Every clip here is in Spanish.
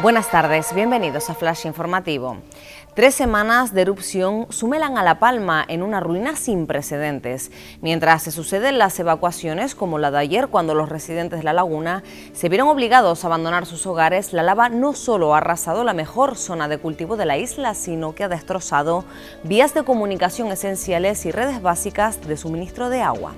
Buenas tardes, bienvenidos a Flash Informativo. Tres semanas de erupción sumelan a La Palma en una ruina sin precedentes, mientras se suceden las evacuaciones como la de ayer cuando los residentes de la laguna se vieron obligados a abandonar sus hogares, la lava no solo ha arrasado la mejor zona de cultivo de la isla, sino que ha destrozado vías de comunicación esenciales y redes básicas de suministro de agua.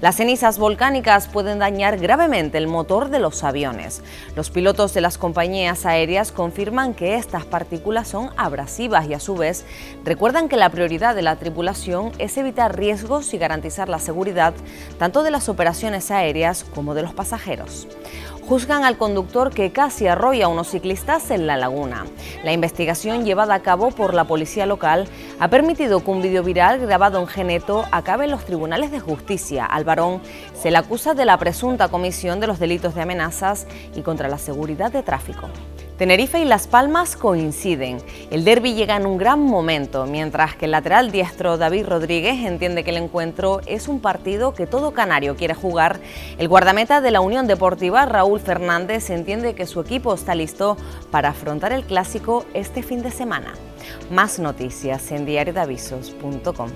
Las cenizas volcánicas pueden dañar gravemente el motor de los aviones. Los pilotos de las compañías aéreas confirman que estas partículas son abrasivas y a su vez recuerdan que la prioridad de la tripulación es evitar riesgos y garantizar la seguridad tanto de las operaciones aéreas como de los pasajeros juzgan al conductor que casi arrolla a unos ciclistas en la laguna. La investigación llevada a cabo por la policía local ha permitido que un vídeo viral grabado en Geneto acabe en los tribunales de justicia. Al varón se le acusa de la presunta comisión de los delitos de amenazas y contra la seguridad de tráfico. Tenerife y Las Palmas coinciden. El derby llega en un gran momento, mientras que el lateral diestro David Rodríguez entiende que el encuentro es un partido que todo canario quiere jugar. El guardameta de la Unión Deportiva, Raúl Fernández, entiende que su equipo está listo para afrontar el clásico este fin de semana. Más noticias en diariodavisos.com.